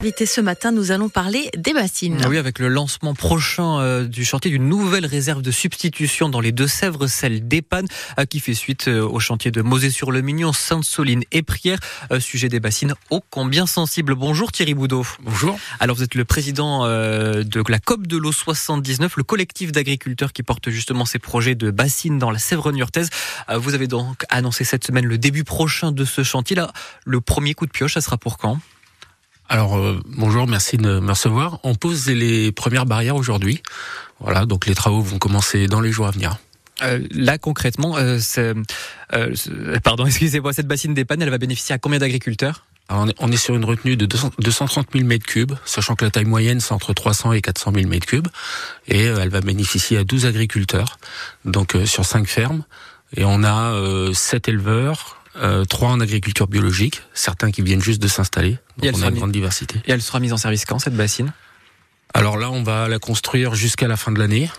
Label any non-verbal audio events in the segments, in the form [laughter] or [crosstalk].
Invité ce matin, nous allons parler des bassines. Ah oui, avec le lancement prochain euh, du chantier d'une nouvelle réserve de substitution dans les Deux-Sèvres, celle d'Epanne, euh, qui fait suite euh, au chantier de Mosée-sur-le-Mignon, Sainte-Soline et Prière. sujet des bassines ô combien sensible. Bonjour Thierry Boudot. Bonjour. Alors vous êtes le président de la COP de l'eau 79, le collectif d'agriculteurs qui porte justement ces projets de bassines dans la Sèvre niortaise. Vous avez donc annoncé cette semaine le début prochain de ce chantier. Là, le premier coup de pioche, ça sera pour quand? Alors euh, bonjour, merci de me recevoir. On pose les premières barrières aujourd'hui. Voilà, donc les travaux vont commencer dans les jours à venir. Euh, là concrètement, euh, euh pardon, [laughs] excusez-moi, cette bassine d'épanne, elle va bénéficier à combien d'agriculteurs? On est, sur une retenue de 230 000 mètres cubes, sachant que la taille moyenne c'est entre 300 et 400 000 mètres cubes, et elle va bénéficier à 12 agriculteurs, donc sur 5 fermes, et on a 7 éleveurs, euh, trois en agriculture biologique, certains qui viennent juste de s'installer. Donc on a une grande diversité. Et elle sera mise en service quand cette bassine? Alors là, on va la construire jusqu'à la fin de l'année.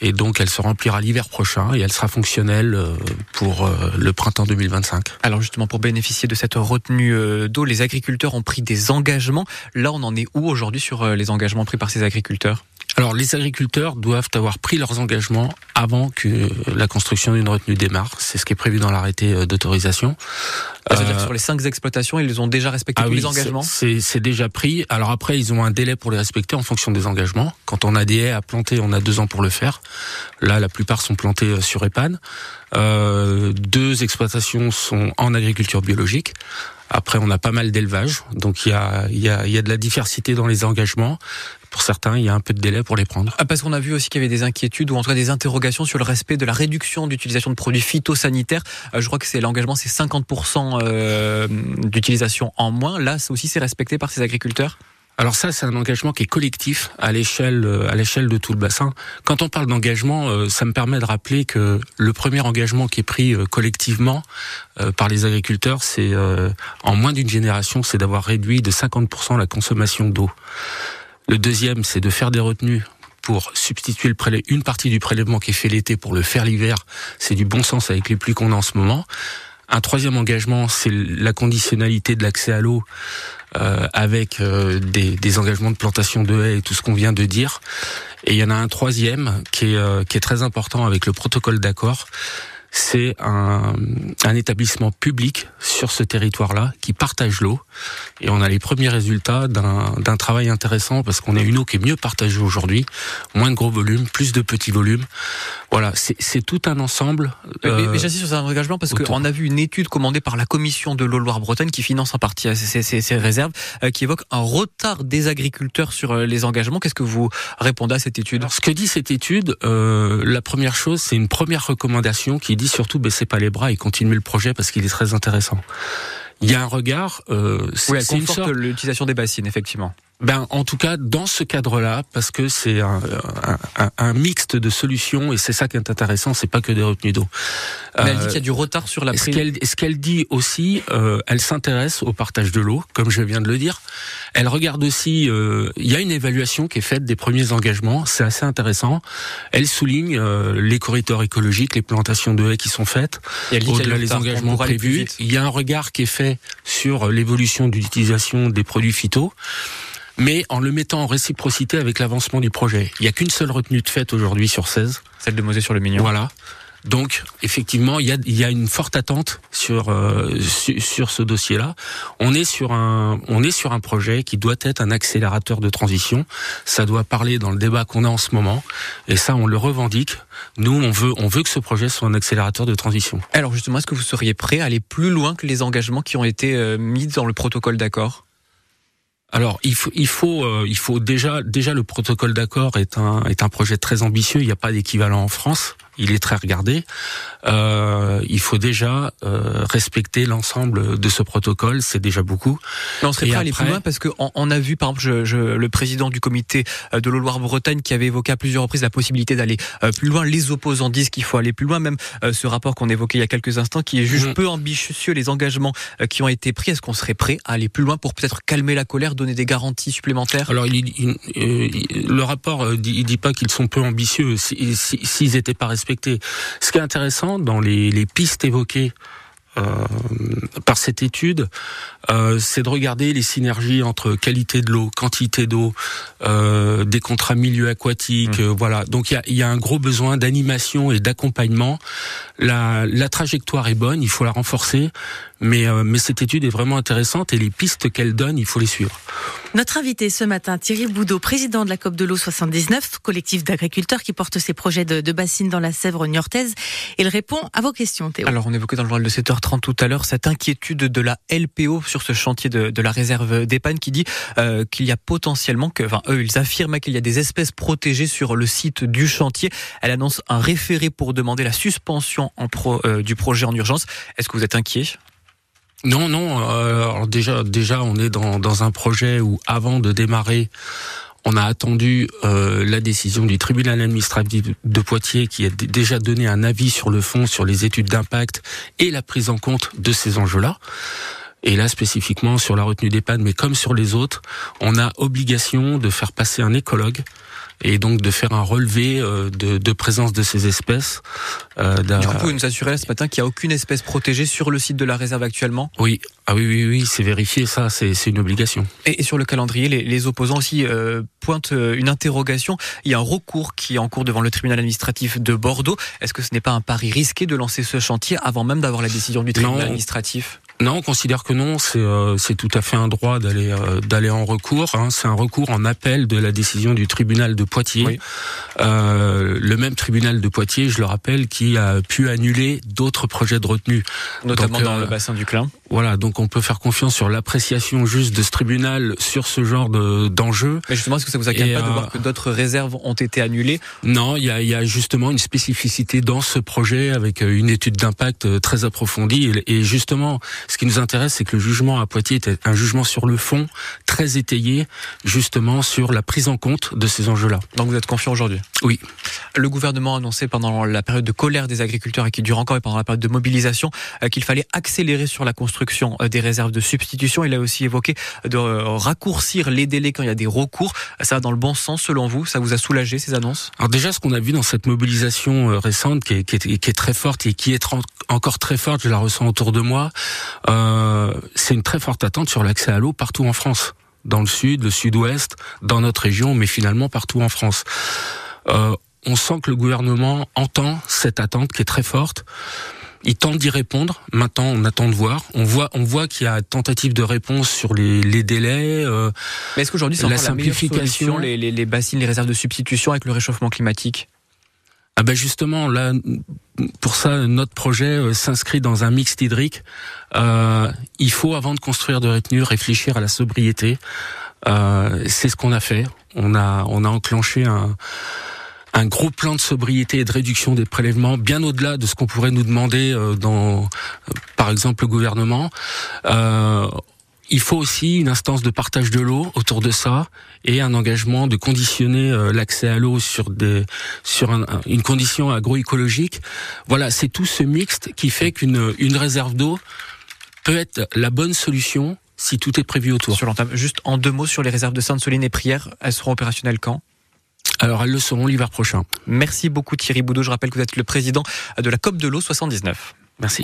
Et donc, elle se remplira l'hiver prochain et elle sera fonctionnelle euh, pour euh, le printemps 2025. Alors justement, pour bénéficier de cette retenue d'eau, les agriculteurs ont pris des engagements. Là, on en est où aujourd'hui sur les engagements pris par ces agriculteurs? Alors les agriculteurs doivent avoir pris leurs engagements avant que la construction d'une retenue démarre. C'est ce qui est prévu dans l'arrêté euh, d'autorisation. Ah, c'est-à-dire euh, sur les cinq exploitations, ils ont déjà respecté ah tous les engagements C'est déjà pris. Alors après, ils ont un délai pour les respecter en fonction des engagements. Quand on a des haies à planter, on a deux ans pour le faire. Là, la plupart sont plantées euh, sur EPAN. Euh, deux exploitations sont en agriculture biologique. Après, on a pas mal d'élevage, donc il y a, y, a, y a de la diversité dans les engagements. Pour certains, il y a un peu de délai pour les prendre. Ah, parce qu'on a vu aussi qu'il y avait des inquiétudes ou en tout cas des interrogations sur le respect de la réduction d'utilisation de produits phytosanitaires. Euh, je crois que c'est l'engagement, c'est 50% euh, d'utilisation en moins. Là, aussi, c'est respecté par ces agriculteurs? Alors ça, c'est un engagement qui est collectif à l'échelle euh, à l'échelle de tout le bassin. Quand on parle d'engagement, ça me permet de rappeler que le premier engagement qui est pris collectivement par les agriculteurs, c'est en moins d'une génération, c'est d'avoir réduit de 50% la consommation d'eau. Le deuxième, c'est de faire des retenues pour substituer une partie du prélèvement qui est fait l'été pour le faire l'hiver. C'est du bon sens avec les pluies qu'on a en ce moment. Un troisième engagement, c'est la conditionnalité de l'accès à l'eau euh, avec euh, des, engagements de plantation de haies et tout ce qu'on vient de dire. Et il y en a un troisième qui est, euh, qui est très important avec le protocole d'accord, c'est un, établissement public sur ce territoire-là qui partage l'eau. Et on a les premiers résultats d'un travail intéressant parce qu'on a une eau qui est mieux partagée aujourd'hui, moins de gros volumes, plus de petits volumes. Voilà, c'est tout un ensemble. Euh, mais, j'insiste sur un engagement parce qu'on a vu une étude commandée par la commission de l'eau Loire-Bretagne qui finance en partie ces, ces, ces réserves, euh, qui évoque un retard des agriculteurs sur euh, les engagements. Qu'est-ce que vous répondez à cette étude? Ce que dit cette étude, euh, la première chose, c'est une première recommandation qui dit surtout baissez pas les bras et continuez le projet parce qu'il est très intéressant. Il y a un regard. Euh, oui, elle conforte l'utilisation des bassines, effectivement. Ben, en tout cas, dans ce cadre-là, parce que c'est un, un, un, mixte de solutions et c'est ça qui est intéressant, c'est pas que des retenues d'eau. Mais elle dit qu'il y a du retard sur la prise. Ce qu'elle dit aussi, euh, elle s'intéresse au partage de l'eau, comme je viens de le dire. Elle regarde aussi, euh, il y a une évaluation qui est faite des premiers engagements, c'est assez intéressant. Elle souligne euh, les corridors écologiques, les plantations de haies qui sont faites, au-delà des engagements prévus. Il y a un regard qui est fait sur l'évolution d'utilisation des produits phyto mais en le mettant en réciprocité avec l'avancement du projet. Il n'y a qu'une seule retenue de fait aujourd'hui sur 16. Celle de Mosée sur le Mignon. Voilà. Donc, effectivement, il y a, il y a une forte attente sur euh, sur ce dossier-là. On est sur un on est sur un projet qui doit être un accélérateur de transition. Ça doit parler dans le débat qu'on a en ce moment, et ça, on le revendique. Nous, on veut on veut que ce projet soit un accélérateur de transition. Alors justement, est-ce que vous seriez prêt à aller plus loin que les engagements qui ont été euh, mis dans le protocole d'accord? Alors il faut il faut euh, il faut déjà déjà le protocole d'accord est un est un projet très ambitieux. Il n'y a pas d'équivalent en France il est très regardé. Euh, il faut déjà euh, respecter l'ensemble de ce protocole, c'est déjà beaucoup. Mais on serait prêt à aller plus loin parce qu'on on a vu, par exemple, je, je, le président du comité euh, de Loire-Bretagne qui avait évoqué à plusieurs reprises la possibilité d'aller plus loin. Les opposants disent qu'il faut aller plus loin. Même ce rapport qu'on évoquait il y a quelques instants, qui est juge mmh. peu ambitieux les engagements qui ont été pris. Est-ce qu'on serait prêt à aller plus loin pour peut-être calmer la colère, donner des garanties supplémentaires? Alors, il, il, le rapport il dit pas qu'ils sont peu ambitieux. S'ils si, si, étaient pas ce qui est intéressant dans les, pistes évoquées par cette étude, euh, c'est de regarder les synergies entre qualité de l'eau, quantité d'eau, euh, des contrats milieu aquatiques, mmh. voilà. Donc il y a, y a, un gros besoin d'animation et d'accompagnement. La, la, trajectoire est bonne, il faut la renforcer, mais, mais cette étude est vraiment intéressante et les pistes qu'elle donne, il faut les suivre. Notre invité ce matin, Thierry Boudot, président de la COP de l'eau 79, collectif d'agriculteurs qui porte ses projets de, de bassines dans la Sèvre niortaise. Il répond à vos questions, Théo. Alors on évoquait dans le journal de 7h30 tout à l'heure cette inquiétude de la LPO sur ce chantier de, la réserve d'Epan qui dit euh, qu'il y a potentiellement, que, enfin eux ils affirment qu'il y a des espèces protégées sur le site du chantier. Elle annonce un référé pour demander la suspension euh, du projet en urgence. Est-ce que vous êtes inquiet? Non, non. Euh, alors déjà, déjà, on est dans, dans un projet où, avant de démarrer, on a attendu euh, la décision du tribunal administratif de Poitiers qui a déjà donné un avis sur le fond, sur les études d'impact et la prise en compte de ces enjeux-là. Et là, spécifiquement sur la retenue des pannes, mais comme sur les autres, on a obligation de faire passer un écologue et donc de faire un relevé euh, de, de présence de ces espèces. Euh, du coup, vous pouvez nous assurer ce matin qu'il n'y a aucune espèce protégée sur le site de la réserve actuellement? Oui, ah oui, oui, oui, c'est vérifié, ça, c'est une obligation. Et, sur le calendrier, les, les opposants aussi euh, pointent une interrogation. Il y a un recours qui est en cours devant le tribunal administratif de Bordeaux. Est-ce que ce n'est pas un pari risqué de lancer ce chantier avant même d'avoir la décision du tribunal administratif? Non, on considère que non. C'est euh, tout à fait un droit d'aller euh, d'aller en recours. Hein. C'est un recours en appel de la décision du tribunal de Poitiers. Euh, le même tribunal de Poitiers, je le rappelle, qui a pu annuler d'autres projets de retenue, notamment dans le bassin du Clin. Voilà, donc on peut faire confiance sur l'appréciation juste de ce tribunal sur ce genre d'enjeux. Mais justement, est-ce que ça vous inquiète pas de voir que d'autres réserves ont été annulées? Non, il y a, y a, justement une spécificité dans ce projet avec une étude d'impact très approfondie et justement ce qui nous intéresse, c'est que le jugement à Poitiers était un jugement sur le fond, très étayé, justement sur la prise en compte de ces enjeux-là. Donc vous êtes confiant aujourd'hui? Oui. Le gouvernement a annoncé pendant la période de colère des agriculteurs et qui dure encore et pendant la période de mobilisation euh, qu'il fallait accélérer sur la construction euh, des réserves de substitution. Il a aussi évoqué de euh, raccourcir les délais quand il y a des recours. Ça va dans le bon sens selon vous Ça vous a soulagé ces annonces? Alors déjà, ce qu'on a vu dans cette mobilisation récente qui est, très forte et qui est encore très forte, je la ressens autour de moi, euh, c'est une très forte attente sur l'accès à l'eau partout en France, dans le sud, le sud-ouest, dans notre région, mais finalement partout en France. Euh, on sent que le gouvernement entend cette attente qui est très forte. Il tente d'y répondre. Maintenant, on attend de voir. On voit, on voit qu'il y a tentative de réponse sur les, les délais. Euh, Mais est-ce qu'aujourd'hui, c'est la simplification, la les, les, les bassines, les réserves de substitution avec le réchauffement climatique? Ah ben justement là, pour ça notre projet euh, s'inscrit dans un mixte hydrique. Euh, il faut avant de construire de retenue réfléchir à la sobriété. Euh, c'est ce qu'on a fait. On a on a enclenché un un gros plan de sobriété et de réduction des prélèvements, bien au-delà de ce qu'on pourrait nous demander euh, dans, par exemple, le gouvernement. Euh, il faut aussi une instance de partage de l'eau autour de ça et un engagement de conditionner euh, l'accès à l'eau sur des sur une condition agroécologique. Voilà, c'est tout ce mixte qui fait qu'une une réserve d'eau peut être la bonne solution si tout est prévu autour. Sur juste en deux mots sur les réserves de Sainte-Soline et Prière, elles seront opérationnelles quand? Alors elles le seront l'hiver prochain. Merci beaucoup Thierry Boudot. Je rappelle que vous êtes le président de la COP de l'eau 79. Merci.